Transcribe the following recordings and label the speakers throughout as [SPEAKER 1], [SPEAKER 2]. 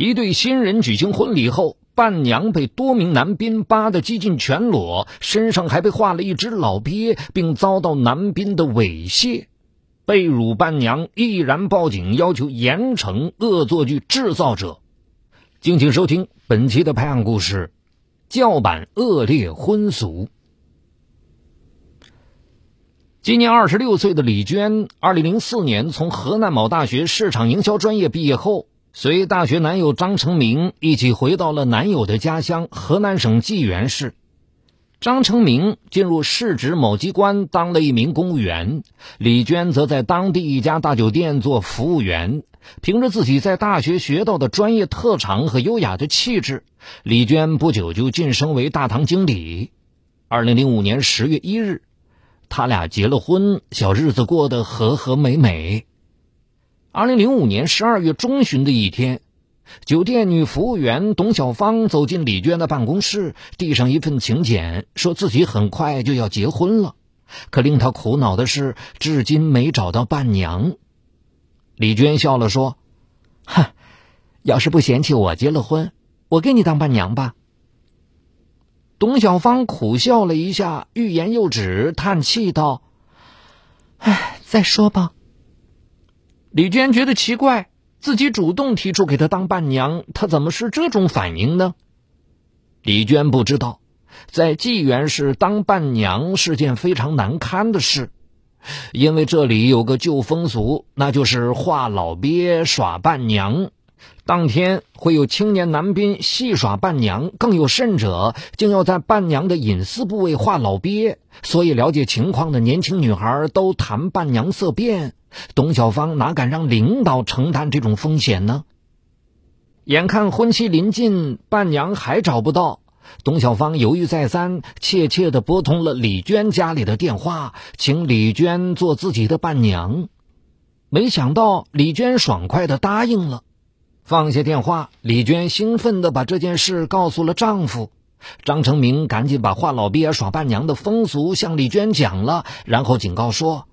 [SPEAKER 1] 一对新人举行婚礼后，伴娘被多名男宾扒得几近全裸，身上还被画了一只老鳖，并遭到男宾的猥亵。被辱伴娘毅然报警，要求严惩恶作剧制造者。敬请收听本期的拍案故事：叫板恶劣婚俗。今年二十六岁的李娟，二零零四年从河南某大学市场营销专业毕业后。随大学男友张成明一起回到了男友的家乡河南省济源市。张成明进入市直某机关当了一名公务员，李娟则在当地一家大酒店做服务员。凭着自己在大学学到的专业特长和优雅的气质，李娟不久就晋升为大堂经理。二零零五年十月一日，他俩结了婚，小日子过得和和美美。二零零五年十二月中旬的一天，酒店女服务员董小芳走进李娟的办公室，递上一份请柬，说自己很快就要结婚了。可令她苦恼的是，至今没找到伴娘。李娟笑了说：“哼，要是不嫌弃我结了婚，我给你当伴娘吧。”董小芳苦笑了一下，欲言又止，叹气道：“唉，再说吧。”李娟觉得奇怪，自己主动提出给她当伴娘，她怎么是这种反应呢？李娟不知道，在济源市当伴娘是件非常难堪的事，因为这里有个旧风俗，那就是画老鳖耍伴娘。当天会有青年男宾戏耍伴娘，更有甚者，竟要在伴娘的隐私部位画老鳖。所以，了解情况的年轻女孩都谈伴娘色变。董小芳哪敢让领导承担这种风险呢？眼看婚期临近，伴娘还找不到，董小芳犹豫再三，怯怯地拨通了李娟家里的电话，请李娟做自己的伴娘。没想到李娟爽快地答应了。放下电话，李娟兴奋地把这件事告诉了丈夫张成明，赶紧把画老鳖耍伴娘的风俗向李娟讲了，然后警告说：“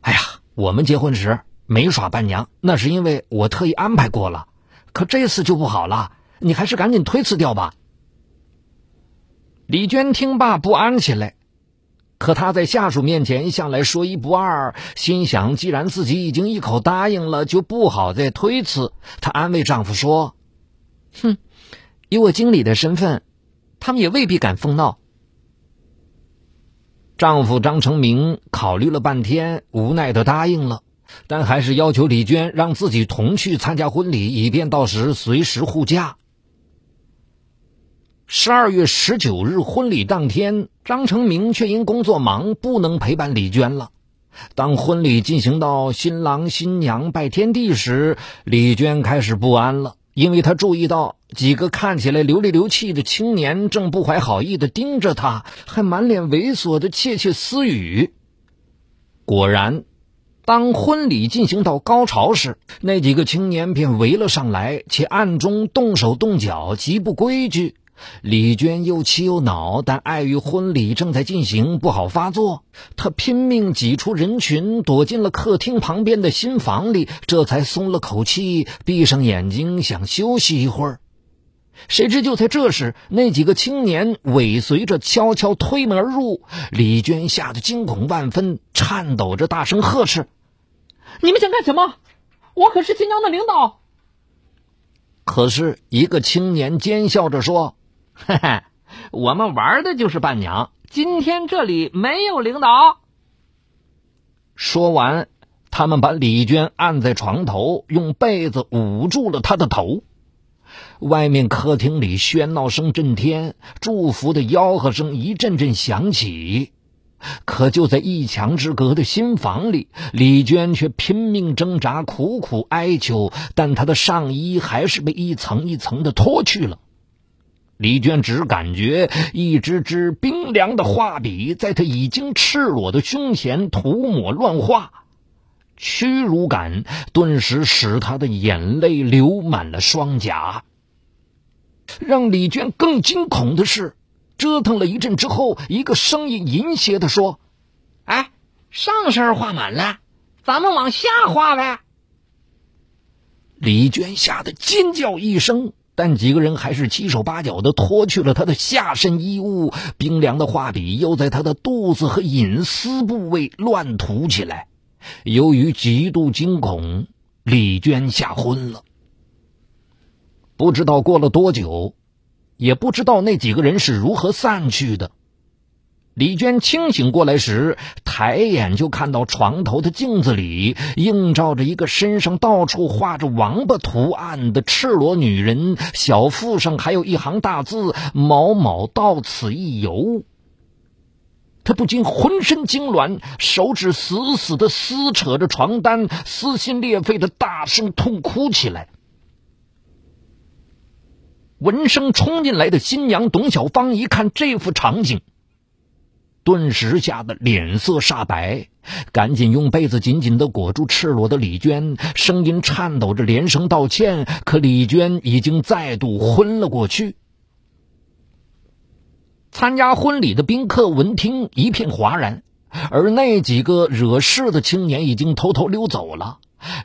[SPEAKER 1] 哎呀。”我们结婚时没耍伴娘，那是因为我特意安排过了。可这次就不好了，你还是赶紧推辞掉吧。李娟听罢不安起来，可她在下属面前向来说一不二，心想既然自己已经一口答应了，就不好再推辞。她安慰丈夫说：“哼，以我经理的身份，他们也未必敢疯闹。”丈夫张成明考虑了半天，无奈的答应了，但还是要求李娟让自己同去参加婚礼，以便到时随时护驾。十二月十九日婚礼当天，张成明却因工作忙不能陪伴李娟了。当婚礼进行到新郎新娘拜天地时，李娟开始不安了。因为她注意到几个看起来流里流气的青年正不怀好意的盯着他，还满脸猥琐的窃窃私语。果然，当婚礼进行到高潮时，那几个青年便围了上来，且暗中动手动脚，极不规矩。李娟又气又恼，但碍于婚礼正在进行，不好发作。她拼命挤出人群，躲进了客厅旁边的新房里，这才松了口气，闭上眼睛想休息一会儿。谁知就在这时，那几个青年尾随着悄悄推门而入。李娟吓得惊恐万分，颤抖着大声呵斥：“
[SPEAKER 2] 你们想干什么？我可是新疆的领导！”
[SPEAKER 1] 可是，一个青年奸笑着说。嘿嘿，我们玩的就是伴娘。今天这里没有领导。说完，他们把李娟按在床头，用被子捂住了她的头。外面客厅里喧闹声震天，祝福的吆喝声一阵阵响起。可就在一墙之隔的新房里，李娟却拼命挣扎，苦苦哀求，但她的上衣还是被一层一层的脱去了。李娟只感觉一支支冰凉的画笔在她已经赤裸的胸前涂抹乱画，屈辱感顿时使她的眼泪流满了双颊。让李娟更惊恐的是，折腾了一阵之后，一个声音淫邪的说：“
[SPEAKER 2] 哎，上身画满了，咱们往下画呗。”
[SPEAKER 1] 李娟吓得尖叫一声，但几个人还是七手八脚的脱去了她的下身衣物，冰凉的画笔又在她的肚子和隐私部位乱涂起来。由于极度惊恐，李娟吓昏了。不知道过了多久，也不知道那几个人是如何散去的。李娟清醒过来时，抬眼就看到床头的镜子里映照着一个身上到处画着王八图案的赤裸女人，小腹上还有一行大字：“某某到此一游。”她不禁浑身痉挛，手指死死的撕扯着床单，撕心裂肺的大声痛哭起来。闻声冲进来的新娘董小芳一看这幅场景。顿时吓得脸色煞白，赶紧用被子紧紧的裹住赤裸的李娟，声音颤抖着连声道歉。可李娟已经再度昏了过去。参加婚礼的宾客闻听一片哗然，而那几个惹事的青年已经偷偷溜走了。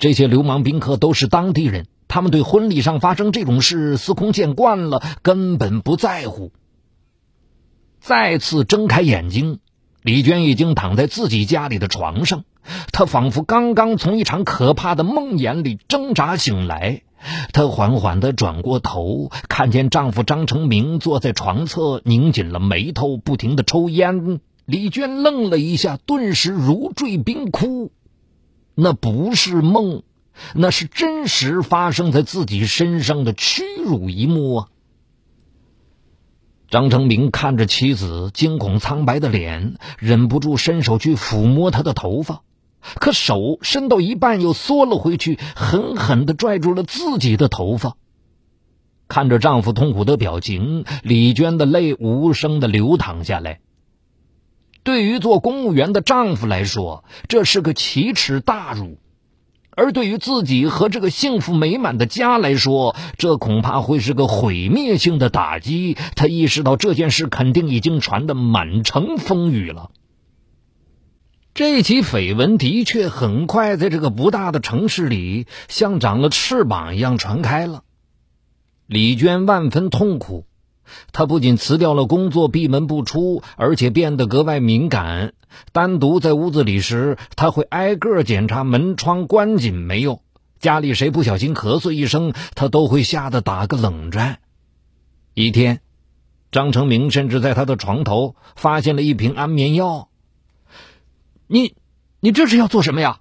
[SPEAKER 1] 这些流氓宾客都是当地人，他们对婚礼上发生这种事司空见惯了，根本不在乎。再次睁开眼睛，李娟已经躺在自己家里的床上。她仿佛刚刚从一场可怕的梦魇里挣扎醒来。她缓缓地转过头，看见丈夫张成明坐在床侧，拧紧了眉头，不停地抽烟。李娟愣了一下，顿时如坠冰窟。那不是梦，那是真实发生在自己身上的屈辱一幕啊！张成明看着妻子惊恐苍白的脸，忍不住伸手去抚摸她的头发，可手伸到一半又缩了回去，狠狠地拽住了自己的头发。看着丈夫痛苦的表情，李娟的泪无声地流淌下来。对于做公务员的丈夫来说，这是个奇耻大辱。而对于自己和这个幸福美满的家来说，这恐怕会是个毁灭性的打击。他意识到这件事肯定已经传得满城风雨了。这起绯闻的确很快在这个不大的城市里像长了翅膀一样传开了。李娟万分痛苦。他不仅辞掉了工作，闭门不出，而且变得格外敏感。单独在屋子里时，他会挨个检查门窗关紧没有。家里谁不小心咳嗽一声，他都会吓得打个冷战。一天，张成明甚至在他的床头发现了一瓶安眠药。你，你这是要做什么呀？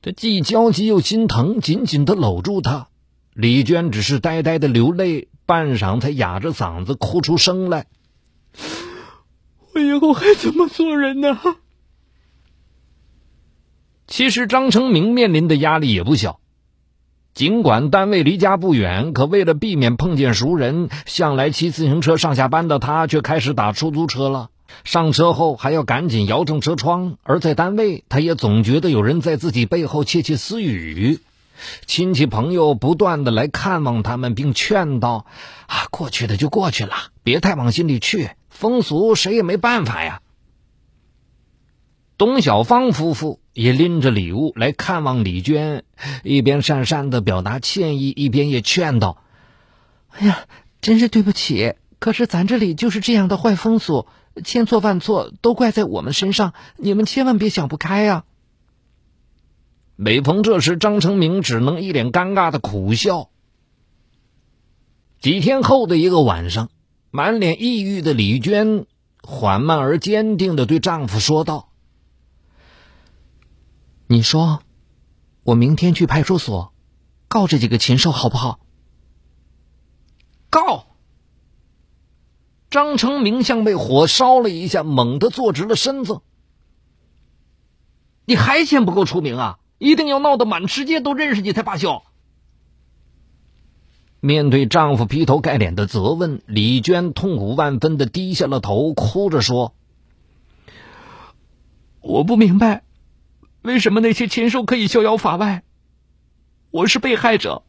[SPEAKER 1] 他既焦急又心疼，紧紧的搂住她。李娟只是呆呆的流泪。半晌才哑着嗓子哭出声来：“
[SPEAKER 2] 我以后还怎么做人呢？”
[SPEAKER 1] 其实张成明面临的压力也不小，尽管单位离家不远，可为了避免碰见熟人，向来骑自行车上下班的他却开始打出租车了。上车后还要赶紧摇正车窗，而在单位，他也总觉得有人在自己背后窃窃私语。亲戚朋友不断的来看望他们，并劝道：“啊，过去的就过去了，别太往心里去。风俗谁也没办法呀。”董小芳夫妇也拎着礼物来看望李娟，一边讪讪的表达歉意，一边也劝道：“
[SPEAKER 2] 哎呀，真是对不起，可是咱这里就是这样的坏风俗，千错万错都怪在我们身上，你们千万别想不开呀。”
[SPEAKER 1] 每逢这时，张成明只能一脸尴尬的苦笑。几天后的一个晚上，满脸抑郁的李娟缓慢而坚定的对丈夫说道：“
[SPEAKER 2] 你说，我明天去派出所告这几个禽兽好不好？”
[SPEAKER 1] 告！张成明像被火烧了一下，猛地坐直了身子。你还嫌不够出名啊？一定要闹得满世界都认识你才罢休。面对丈夫劈头盖脸的责问，李娟痛苦万分的低下了头，哭着说：“
[SPEAKER 2] 我不明白，为什么那些禽兽可以逍遥法外，我是被害者，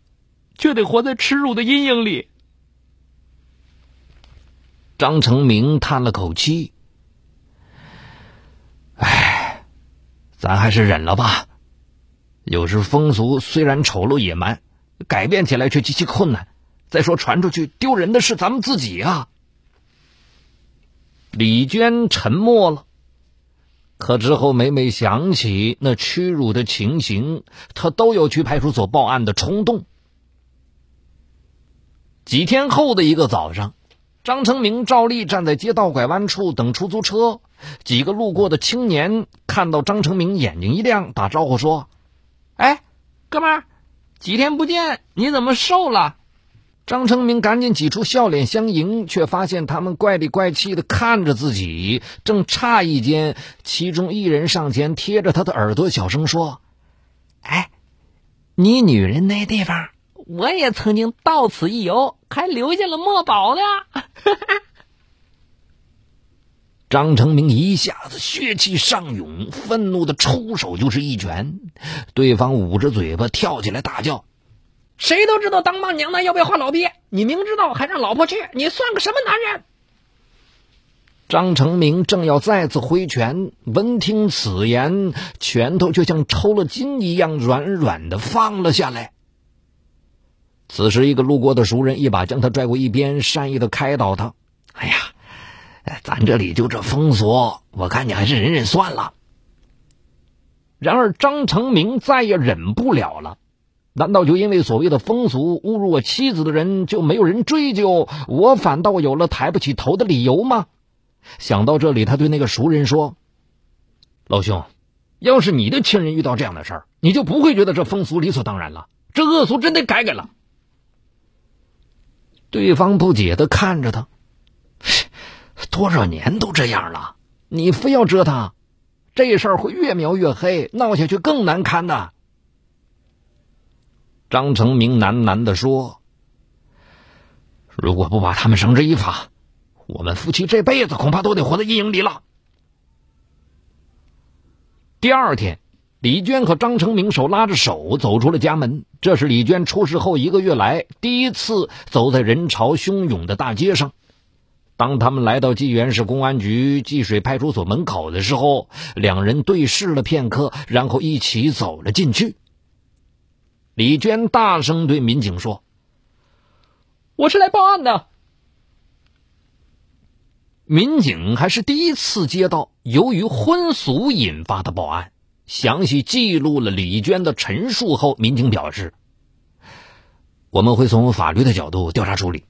[SPEAKER 2] 却得活在耻辱的阴影里。”
[SPEAKER 1] 张成明叹了口气：“唉，咱还是忍了吧。”有时风俗虽然丑陋野蛮，改变起来却极其困难。再说传出去丢人的是咱们自己啊！李娟沉默了，可之后每每想起那屈辱的情形，她都有去派出所报案的冲动。几天后的一个早上，张成明照例站在街道拐弯处等出租车。几个路过的青年看到张成明，眼睛一亮，打招呼说：“
[SPEAKER 2] 哎，哥们儿，几天不见，你怎么瘦了？”
[SPEAKER 1] 张成明赶紧挤出笑脸相迎，却发现他们怪里怪气的看着自己。正诧异间，其中一人上前贴着他的耳朵小声说：“
[SPEAKER 2] 哎，你女人那地方，我也曾经到此一游，还留下了墨宝呢。”
[SPEAKER 1] 张成明一下子血气上涌，愤怒的出手就是一拳，对方捂着嘴巴跳起来大叫。
[SPEAKER 2] 谁都知道当伴娘的要不要换老鳖，你明知道还让老婆去，你算个什么男人？
[SPEAKER 1] 张成明正要再次挥拳，闻听此言，拳头就像抽了筋一样软软的放了下来。此时，一个路过的熟人一把将他拽过一边，善意的开导他：“哎呀，咱这里就这风俗，我看你还是忍忍算了。”然而，张成明再也忍不了了。难道就因为所谓的风俗侮辱我妻子的人就没有人追究，我反倒有了抬不起头的理由吗？想到这里，他对那个熟人说：“老兄，要是你的亲人遇到这样的事儿，你就不会觉得这风俗理所当然了。这恶俗真得改改了。”对方不解的看着他：“多少年都这样了，你非要折腾，这事儿会越描越黑，闹下去更难堪的。”张成明喃喃的说：“如果不把他们绳之以法，我们夫妻这辈子恐怕都得活在阴影里了。”第二天，李娟和张成明手拉着手走出了家门。这是李娟出事后一个月来第一次走在人潮汹涌的大街上。当他们来到济源市公安局济水派出所门口的时候，两人对视了片刻，然后一起走了进去。李娟大声对民警说：“
[SPEAKER 2] 我是来报案的。”
[SPEAKER 1] 民警还是第一次接到由于婚俗引发的报案。详细记录了李娟的陈述后，民警表示：“我们会从法律的角度调查处理。”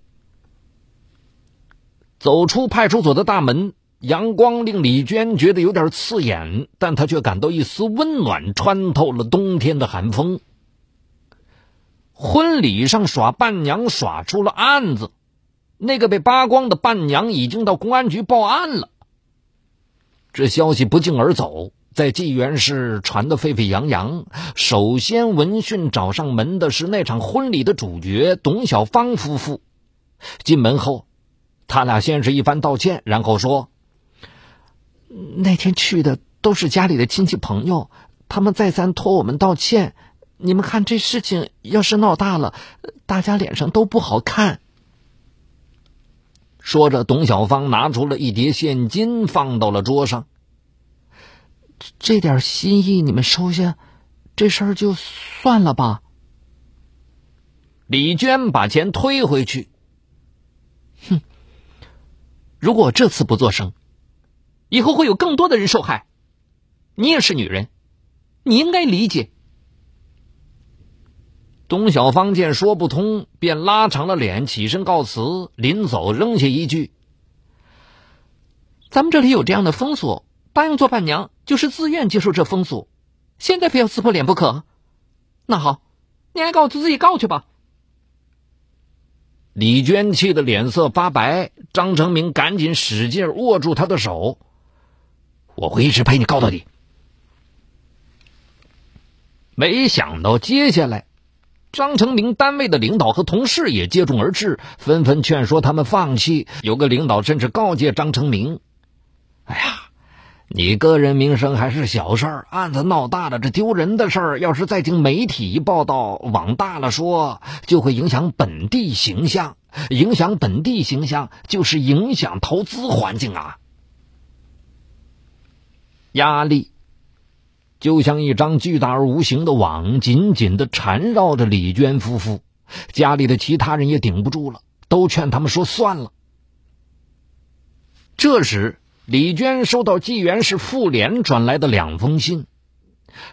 [SPEAKER 1] 走出派出所的大门，阳光令李娟觉得有点刺眼，但她却感到一丝温暖，穿透了冬天的寒风。婚礼上耍伴娘耍出了案子，那个被扒光的伴娘已经到公安局报案了。这消息不胫而走，在济源市传得沸沸扬扬。首先闻讯找上门的是那场婚礼的主角董小芳夫妇。进门后，他俩先是一番道歉，然后说：“
[SPEAKER 2] 那天去的都是家里的亲戚朋友，他们再三托我们道歉。”你们看，这事情要是闹大了，大家脸上都不好看。
[SPEAKER 1] 说着，董小芳拿出了一叠现金，放到了桌上。
[SPEAKER 2] 这点心意你们收下，这事儿就算了吧。
[SPEAKER 1] 李娟把钱推回去。
[SPEAKER 2] 如果这次不做声，以后会有更多的人受害。你也是女人，你应该理解。
[SPEAKER 1] 董小芳见说不通，便拉长了脸起身告辞。临走，扔下一句：“
[SPEAKER 2] 咱们这里有这样的风俗，答应做伴娘就是自愿接受这风俗，现在非要撕破脸不可。那好，你爱告就自己告去吧。”
[SPEAKER 1] 李娟气得脸色发白，张成明赶紧使劲握住她的手：“我会一直陪你告到底。”没想到接下来。张成明单位的领导和同事也接踵而至，纷纷劝说他们放弃。有个领导甚至告诫张成明：“哎呀，你个人名声还是小事儿，案子闹大了，这丢人的事儿，要是再经媒体报道，往大了说，就会影响本地形象。影响本地形象，就是影响投资环境啊！压力。”就像一张巨大而无形的网，紧紧的缠绕着李娟夫妇。家里的其他人也顶不住了，都劝他们说算了。这时，李娟收到纪元市妇联转来的两封信，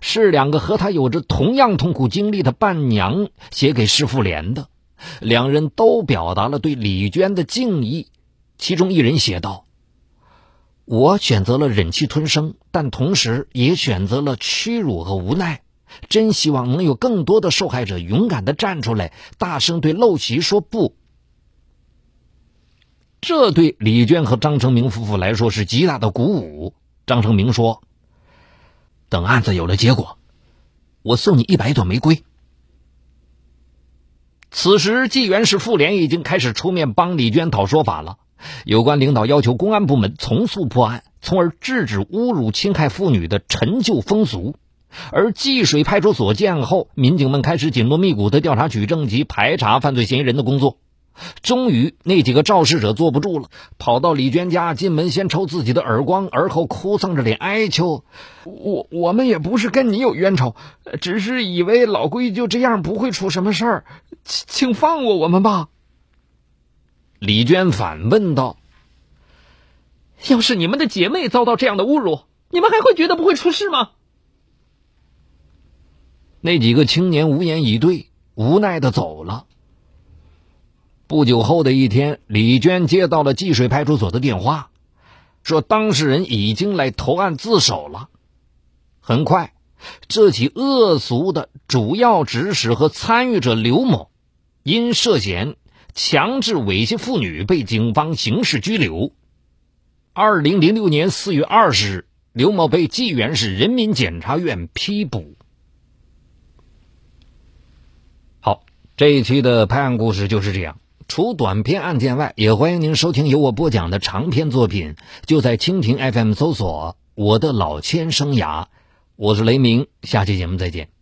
[SPEAKER 1] 是两个和她有着同样痛苦经历的伴娘写给市妇联的，两人都表达了对李娟的敬意。其中一人写道：“我选择了忍气吞声，但同时也选择了屈辱和无奈。”真希望能有更多的受害者勇敢的站出来，大声对陋习说不。这对李娟和张成明夫妇来说是极大的鼓舞。张成明说：“等案子有了结果，我送你一百朵玫瑰。”此时，济源市妇联已经开始出面帮李娟讨说法了。有关领导要求公安部门从速破案，从而制止侮辱、侵害妇女的陈旧风俗。而济水派出所建后，民警们开始紧锣密鼓的调查取证及排查犯罪嫌疑人的工作。终于，那几个肇事者坐不住了，跑到李娟家，进门先抽自己的耳光，而后哭丧着脸哀求：“
[SPEAKER 2] 我我们也不是跟你有冤仇，只是以为老龟就这样不会出什么事儿，请请放过我们吧。”
[SPEAKER 1] 李娟反问道：“
[SPEAKER 2] 要是你们的姐妹遭到这样的侮辱，你们还会觉得不会出事吗？”
[SPEAKER 1] 那几个青年无言以对，无奈的走了。不久后的一天，李娟接到了济水派出所的电话，说当事人已经来投案自首了。很快，这起恶俗的主要指使和参与者刘某，因涉嫌强制猥亵妇女被警方刑事拘留。二零零六年四月二十日，刘某被济源市人民检察院批捕。好这一期的拍案故事就是这样。除短篇案件外，也欢迎您收听由我播讲的长篇作品。就在蜻蜓 FM 搜索“我的老千生涯”，我是雷鸣。下期节目再见。